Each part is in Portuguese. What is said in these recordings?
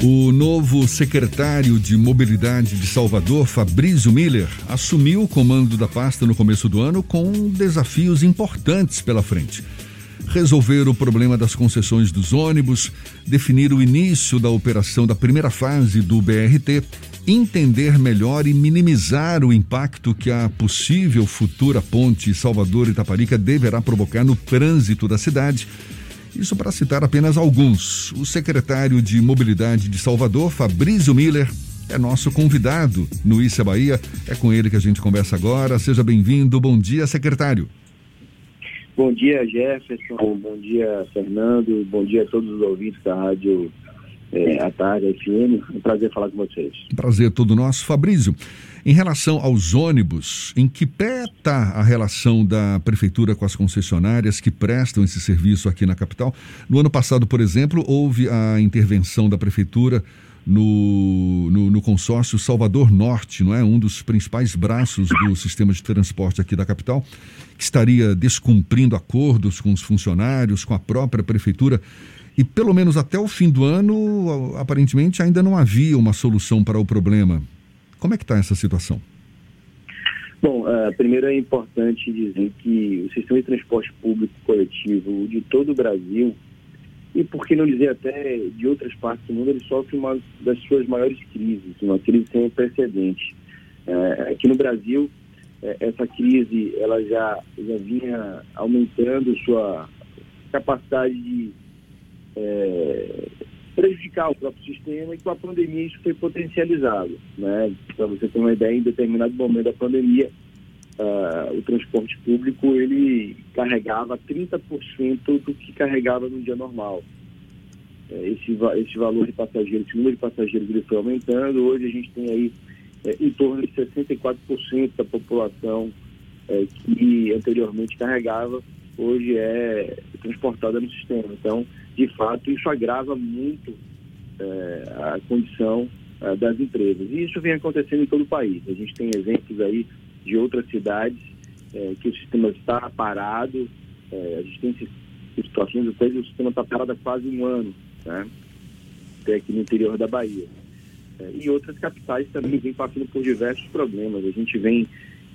O novo secretário de Mobilidade de Salvador, Fabrício Miller, assumiu o comando da pasta no começo do ano com desafios importantes pela frente. Resolver o problema das concessões dos ônibus, definir o início da operação da primeira fase do BRT, entender melhor e minimizar o impacto que a possível futura ponte Salvador-Itaparica deverá provocar no trânsito da cidade isso para citar apenas alguns. O secretário de Mobilidade de Salvador, Fabrício Miller, é nosso convidado no Issa Bahia. É com ele que a gente conversa agora. Seja bem-vindo. Bom dia, secretário. Bom dia, Jefferson. Bom dia, Fernando. Bom dia a todos os ouvintes da Rádio é, à tarde, FM. Um prazer falar com vocês. Prazer todo nosso. Fabrício, em relação aos ônibus, em que pé está a relação da Prefeitura com as concessionárias que prestam esse serviço aqui na capital? No ano passado, por exemplo, houve a intervenção da Prefeitura no, no, no, consórcio Salvador Norte, não é? Um dos principais braços do sistema de transporte aqui da capital, que estaria descumprindo acordos com os funcionários, com a própria prefeitura. E pelo menos até o fim do ano, aparentemente, ainda não havia uma solução para o problema. Como é que está essa situação? Bom, uh, primeiro é importante dizer que o sistema de transporte público coletivo de todo o Brasil, e por que não dizer até de outras partes do mundo, ele sofre uma das suas maiores crises, uma crise sem precedente. Uh, aqui no Brasil, uh, essa crise ela já, já vinha aumentando sua capacidade de é, prejudicar o próprio sistema e com a pandemia isso foi potencializado. Né? Para você ter uma ideia, em determinado momento da pandemia, uh, o transporte público ele carregava 30% do que carregava no dia normal. É, esse, esse valor de passageiros, esse número de passageiros ele foi aumentando. Hoje a gente tem aí é, em torno de 64% da população é, que anteriormente carregava, hoje é transportada no sistema. Então, de fato, isso agrava muito é, a condição é, das empresas. E isso vem acontecendo em todo o país. A gente tem exemplos aí de outras cidades é, que o sistema está parado, é, a gente tem situações até que o sistema está parado há quase um ano, né? até aqui no interior da Bahia. É, e outras capitais também vêm passando por diversos problemas. A gente vem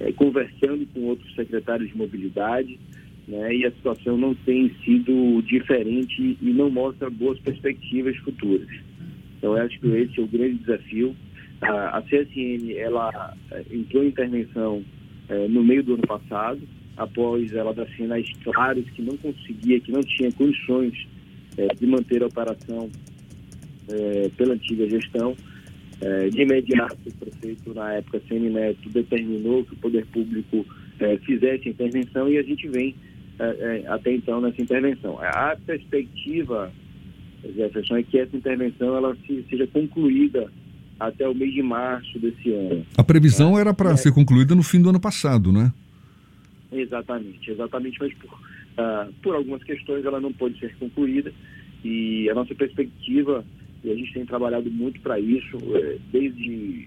é, conversando com outros secretários de mobilidade, né, e a situação não tem sido diferente e não mostra boas perspectivas futuras. Então, eu acho que esse é o grande desafio. A, CSN ela eh, entrou em intervenção é, no meio do ano passado, após ela dar sinais claros que não conseguia, que não tinha condições é, de manter a operação pela antiga gestão. de imediato, o prefeito, na época, CN Neto, determinou que o poder público fizesse a intervenção e a gente vem é, é, até então nessa intervenção. A perspectiva, Jefferson, é que essa intervenção ela se, seja concluída até o mês de março desse ano. A previsão era para é. ser concluída no fim do ano passado, né? Exatamente, exatamente, mas por, uh, por algumas questões ela não pôde ser concluída e a nossa perspectiva, e a gente tem trabalhado muito para isso, é, desde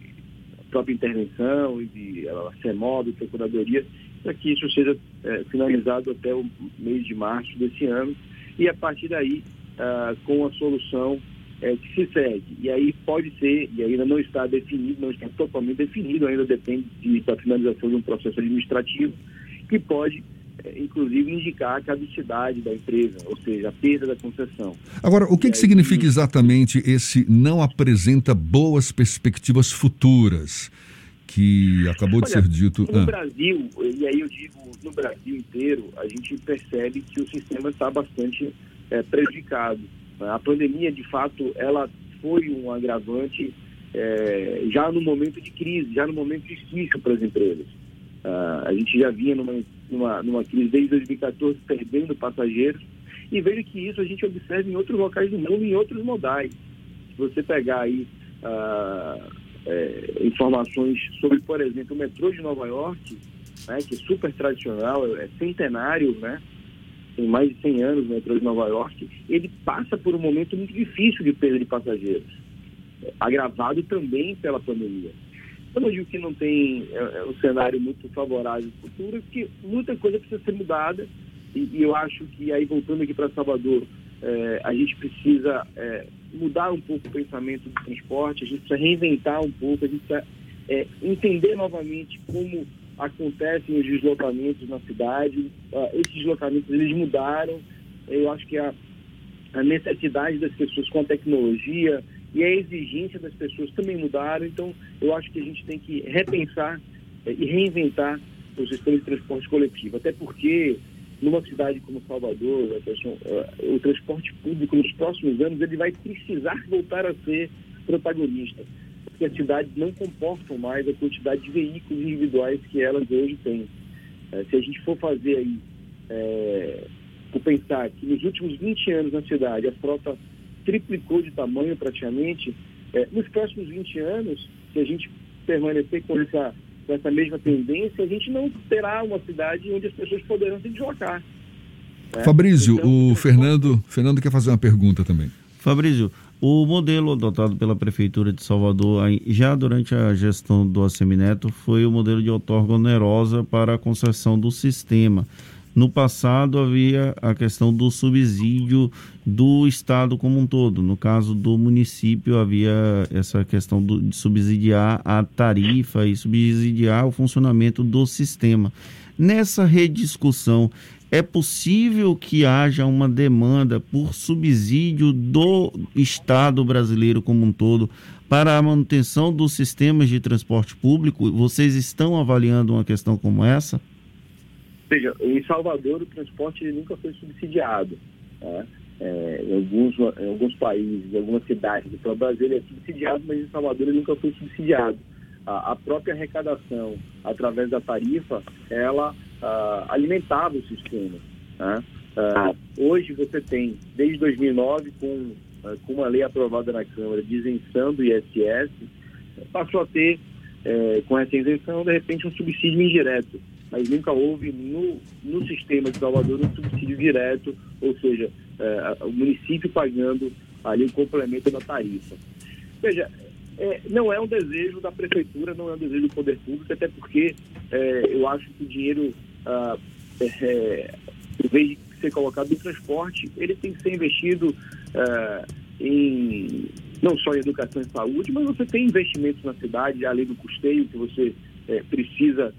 a própria intervenção e de a CEMOB, Procuradoria, para que isso seja é, finalizado até o mês de março desse ano e a partir daí ah, com a solução é, que se segue. E aí pode ser, e ainda não está definido, não está totalmente definido, ainda depende de, da finalização de um processo administrativo, que pode é, inclusive indicar a caducidade da empresa, ou seja, a perda da concessão. Agora, o que, que significa exatamente esse não apresenta boas perspectivas futuras? Que acabou Olha, de ser dito. No ah. Brasil, e aí eu digo no Brasil inteiro, a gente percebe que o sistema está bastante é, prejudicado. A pandemia, de fato, ela foi um agravante é, já no momento de crise, já no momento difícil para as empresas. Uh, a gente já vinha numa, numa, numa crise desde 2014 perdendo passageiros e vejo que isso a gente observa em outros locais do mundo, em outros modais. Se você pegar aí uh, é, informações sobre, por exemplo, o metrô de Nova York, né, que é super tradicional, é centenário, né? Tem mais de 100 anos o metrô de Nova York. Ele passa por um momento muito difícil de perda de passageiros, agravado também pela pandemia. Quando eu digo que não tem é, é um cenário muito favorável no futuro, é porque muita coisa precisa ser mudada e, e eu acho que aí voltando aqui para Salvador, é, a gente precisa é, mudar um pouco o pensamento do transporte, a gente precisa reinventar um pouco, a gente precisa é, entender novamente como acontecem os deslocamentos na cidade. Uh, esses deslocamentos eles mudaram. Eu acho que a, a necessidade das pessoas com a tecnologia e a exigência das pessoas também mudaram. Então, eu acho que a gente tem que repensar é, e reinventar o sistema de transporte coletivo. Até porque numa cidade como Salvador, eh, o transporte público nos próximos anos ele vai precisar voltar a ser protagonista, porque as cidades não comportam mais a quantidade de veículos individuais que elas hoje têm. Eh, se a gente for fazer aí, é, por pensar que nos últimos 20 anos na cidade a frota triplicou de tamanho praticamente, é, nos próximos 20 anos, se a gente permanecer com essa com essa mesma tendência, a gente não terá uma cidade onde as pessoas poderão se deslocar. Né? Fabrício, então, o Fernando, Fernando quer fazer uma pergunta também. Fabrício, o modelo adotado pela Prefeitura de Salvador, já durante a gestão do Assemineto, foi o modelo de outorga onerosa para a concessão do sistema. No passado havia a questão do subsídio do Estado como um todo. No caso do município, havia essa questão do, de subsidiar a tarifa e subsidiar o funcionamento do sistema. Nessa rediscussão, é possível que haja uma demanda por subsídio do Estado brasileiro como um todo para a manutenção dos sistemas de transporte público? Vocês estão avaliando uma questão como essa? Veja, em Salvador o transporte nunca foi subsidiado. Tá? É, em, alguns, em alguns países, em algumas cidades do próprio Brasil ele é subsidiado, mas em Salvador ele nunca foi subsidiado. A, a própria arrecadação, através da tarifa, ela a, alimentava o sistema. Tá? hoje você tem, desde 2009, com, com uma lei aprovada na Câmara de isenção do ISS, passou a ter, é, com essa isenção, de repente, um subsídio indireto mas nunca houve no, no sistema de Salvador um subsídio direto, ou seja, é, o município pagando ali o complemento da tarifa. Veja, é, não é um desejo da prefeitura, não é um desejo do poder público, até porque é, eu acho que o dinheiro, ah, é, é, em vez de ser colocado no transporte, ele tem que ser investido ah, em não só em educação e saúde, mas você tem investimentos na cidade, além do custeio que você é, precisa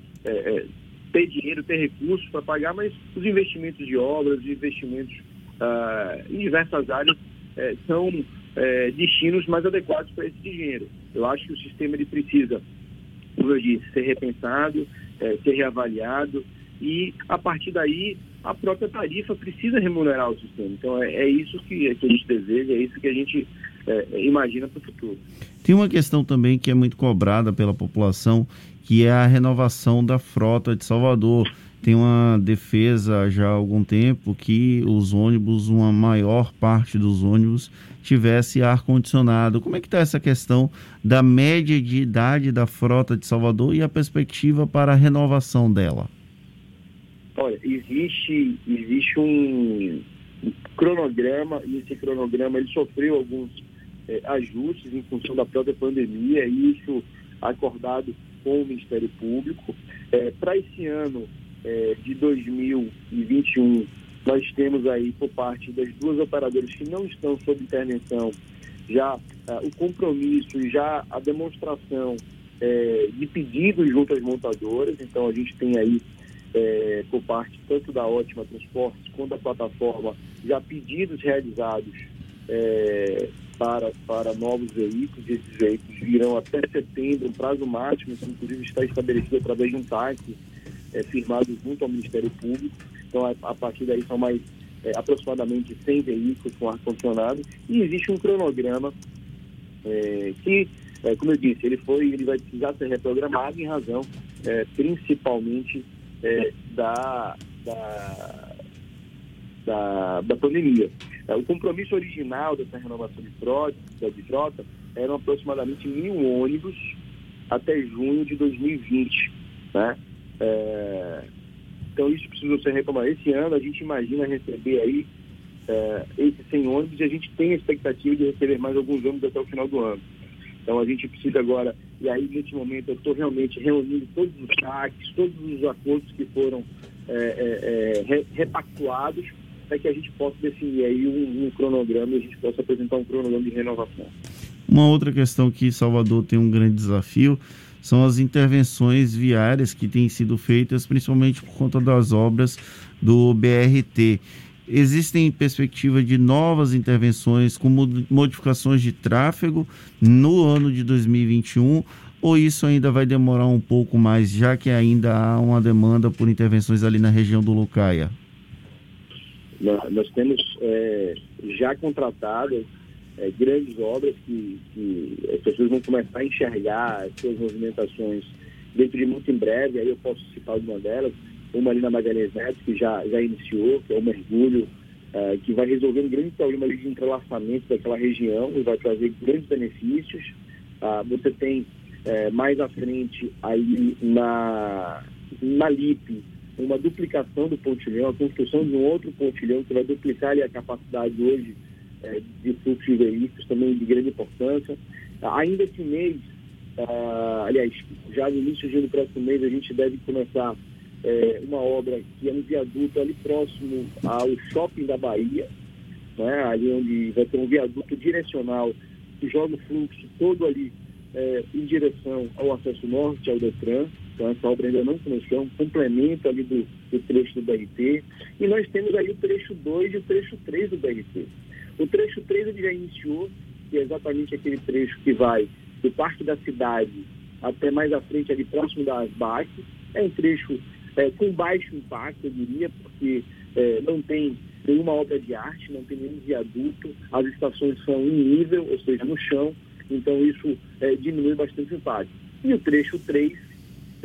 ter dinheiro, ter recursos para pagar, mas os investimentos de obras, os investimentos ah, em diversas áreas eh, são eh, destinos mais adequados para esse dinheiro. Eu acho que o sistema ele precisa, como eu disse, ser repensado, eh, ser reavaliado e, a partir daí, a própria tarifa precisa remunerar o sistema. Então, é, é isso que, que, a gente deseja, é isso que a gente imagina para o futuro. Tem uma questão também que é muito cobrada pela população, que é a renovação da frota de Salvador. Tem uma defesa já há algum tempo que os ônibus, uma maior parte dos ônibus, tivesse ar-condicionado. Como é que está essa questão da média de idade da frota de Salvador e a perspectiva para a renovação dela? Olha, existe, existe um, cronograma, e esse cronograma ele sofreu alguns é, ajustes em função da própria pandemia, e isso acordado com o Ministério Público. É, Para esse ano é, de 2021, nós temos aí, por parte das duas operadoras que não estão sob intervenção, já é, o compromisso e já a demonstração é, de pedidos junto às montadoras. Então, a gente tem aí, é, por parte tanto da Ótima Transportes quanto da plataforma, já pedidos realizados é, para, para novos veículos. Esses veículos virão até setembro, um prazo máximo, inclusive está estabelecido através de um TAC é, firmado junto ao Ministério Público. Então, a, a partir daí são mais é, aproximadamente 100 veículos com ar-condicionado e existe um cronograma é, que, é, como eu disse, ele foi, ele vai precisar ser reprogramado em razão é, principalmente é, da, da, da, da pandemia. É, o compromisso original dessa renovação de frota, de frota eram aproximadamente mil ônibus até junho de 2020. Né? É, então isso precisa ser retomado. Esse ano a gente imagina receber aí é, esses 100 ônibus e a gente tem a expectativa de receber mais alguns ônibus até o final do ano. Então a gente precisa agora, e aí nesse momento eu estou realmente reunindo todos os saques, todos os acordos que foram é, é, é repactuados para que a gente possa definir aí um, um cronograma e a gente possa apresentar um cronograma de renovação. Uma outra questão que Salvador tem um grande desafio são as intervenções viárias que têm sido feitas, principalmente por conta das obras do BRT. Existem perspectiva de novas intervenções com modificações de tráfego no ano de 2021 ou isso ainda vai demorar um pouco mais, já que ainda há uma demanda por intervenções ali na região do Lucaia? Nós temos é, já contratadas é, grandes obras que, que, as pessoas vão começar a enxergar as suas movimentações dentro de muito em breve. Aí eu posso citar uma delas, uma ali na Magalhães Neto, que já, já iniciou, que é o mergulho, é, que vai resolver um grande problema de entrelaçamento daquela região e vai trazer grandes benefícios. Ah, você tem é, mais à frente aí na, na LIP uma duplicação do pontilhão, a construção de um outro pontilhão que vai duplicar ali, a capacidade hoje é, de fluxo de veículos, também de grande importância. Ainda esse mês, ah, aliás, já no início do próximo mês, a gente deve começar é, uma obra que é um viaduto ali próximo ao shopping da Bahia, né, ali onde vai ter um viaduto direcional que joga o fluxo todo ali é, em direção ao acesso norte, ao Detran. Então, essa obra ainda não começou, é um complemento ali do, do trecho do BRT. E nós temos aí o trecho 2 e o trecho 3 do BRT. O trecho 3 ele já iniciou, que é exatamente aquele trecho que vai do Parque da Cidade até mais à frente, ali próximo da Asbac. É um trecho é, com baixo impacto, eu diria, porque é, não tem nenhuma obra de arte, não tem nenhum viaduto, as estações são em nível, ou seja, no chão, então isso é, diminui bastante o impacto. E o trecho 3,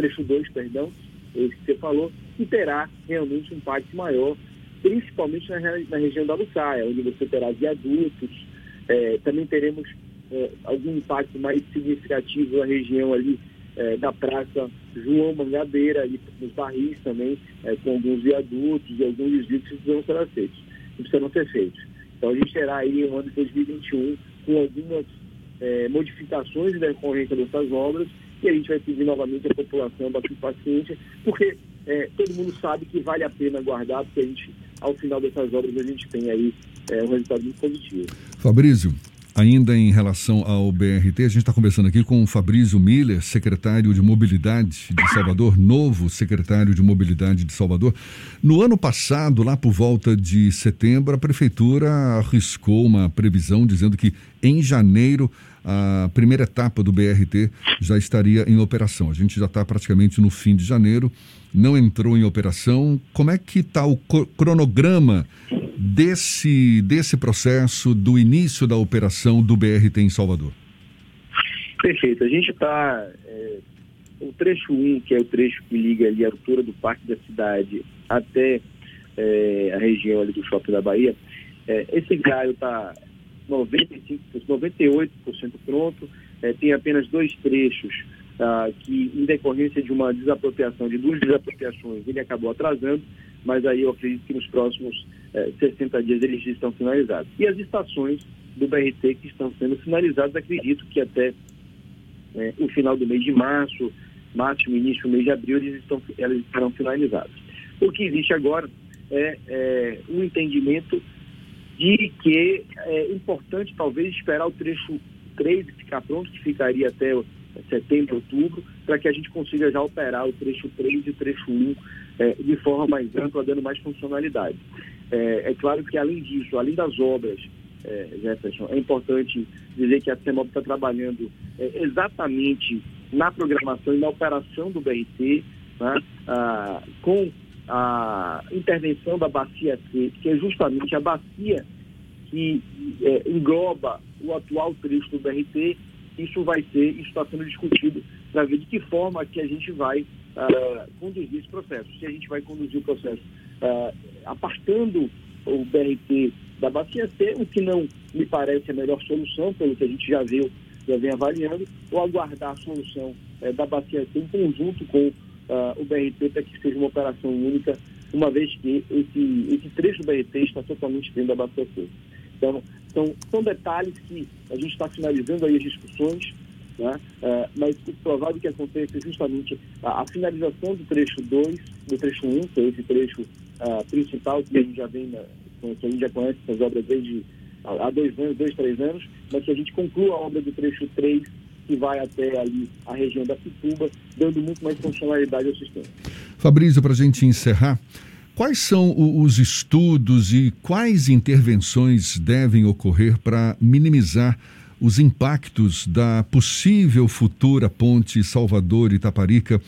trecho 2, perdão, esse que você falou, que terá realmente um impacto maior, principalmente na, na região da Lucaia, onde você terá viadutos, é, também teremos é, algum impacto mais significativo na região ali é, da Praça João Mangabeira, ali nos barris também, é, com alguns viadutos e alguns desvios que precisam ser feitos, precisam ser feitos. Então a gente terá aí um ano de 2021 com algumas é, modificações da decorrência dessas obras e a gente vai pedir novamente à população bastante paciência, porque é, todo mundo sabe que vale a pena guardar, porque a gente, ao final dessas obras, a gente tem aí é, um resultado muito positivo. Fabrício, Ainda em relação ao BRT, a gente está conversando aqui com o Fabrício Miller, secretário de Mobilidade de Salvador, novo secretário de Mobilidade de Salvador. No ano passado, lá por volta de setembro, a prefeitura arriscou uma previsão dizendo que em janeiro a primeira etapa do BRT já estaria em operação. A gente já está praticamente no fim de janeiro, não entrou em operação. Como é que está o cronograma desse, desse processo do início da operação do BRT em Salvador? Perfeito. A gente está. É, o trecho 1, que é o trecho que liga ali a altura do Parque da Cidade até é, a região ali do Shopping da Bahia, é, esse galho está 95%, 98% pronto, é, tem apenas dois trechos ah, que, em decorrência de uma desapropriação, de duas desapropriações, ele acabou atrasando, mas aí eu acredito que nos próximos eh, 60 dias eles estão finalizados. E as estações do BRT que estão sendo finalizadas, acredito que até eh, o final do mês de março, máximo início do mês de abril, eles, estão, elas estarão finalizadas. O que existe agora é, é um entendimento de que é importante talvez esperar o trecho 3 ficar pronto, que ficaria até setembro, outubro, para que a gente consiga já operar o trecho 3 e o trecho 1 é, de forma mais ampla, dando mais funcionalidade. É, é, claro que, além disso, além das obras, é, Jefferson, é importante dizer que a CEMOB está trabalhando é, exatamente na programação e na operação do BRT, né, ah, com a intervenção da bacia C, que é justamente a bacia que é, engloba o atual trecho do BRT isso vai ser, isso está sendo discutido para ver de que forma que a gente vai uh, conduzir esse processo. Se a gente vai conduzir o processo uh, apartando o BRT da bacia C, o que não me parece a melhor solução, pelo que a gente já viu, já vem avaliando, ou aguardar a solução uh, da bacia C em conjunto com o BRT para que seja uma operação única, uma vez que esse, esse trecho do BRT está totalmente dentro da bacia C. Então, são, são detalhes que a gente está finalizando aí as discussões, né? É, mas o provável que aconteça é justamente a, a, finalização do trecho 2, do trecho 1, um, que é esse trecho uh, principal que a gente já vem que a gente já conhece essas obras desde há dois anos, dois, três anos, mas que a gente conclua a obra do trecho 3, que vai até ali a região da Pituba, dando muito mais funcionalidade ao sistema. Fabrício, para a gente encerrar, quais são os estudos e quais intervenções devem ocorrer para minimizar os impactos da possível futura ponte Salvador-Itaparica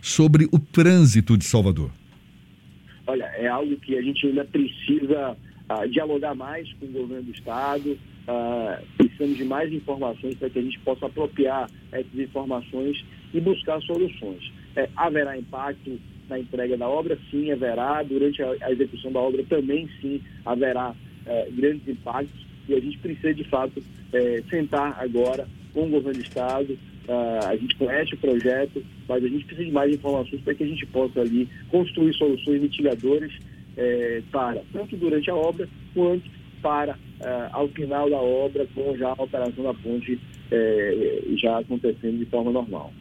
sobre o trânsito de Salvador? É algo que a gente ainda precisa uh, dialogar mais com o governo do Estado, uh, precisamos de mais informações para que a gente possa apropriar essas informações e buscar soluções. É, haverá impacto na entrega da obra? Sim, haverá. Durante a, a execução da obra também, sim, haverá é, grandes impactos e a gente precisa, de fato, é, sentar agora com o governo do Estado. Uh, a gente conhece o projeto, mas a gente precisa de mais informações para que a gente possa ali construir soluções mitigadoras é, para, tanto durante a obra, quanto para, uh, ao final da obra, com já a operação da ponte é, já acontecendo de forma normal.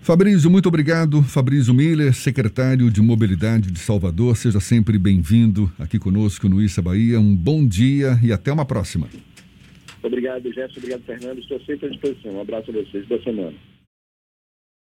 Fabrício, muito obrigado. Fabrício Miller, secretário de Mobilidade de Salvador. Seja sempre bem-vindo aqui conosco no Issa Bahia. Um bom dia e até uma próxima. Obrigado, Jefferson. Obrigado, Fernando. Estou sempre à disposição. Um abraço a vocês. Boa semana.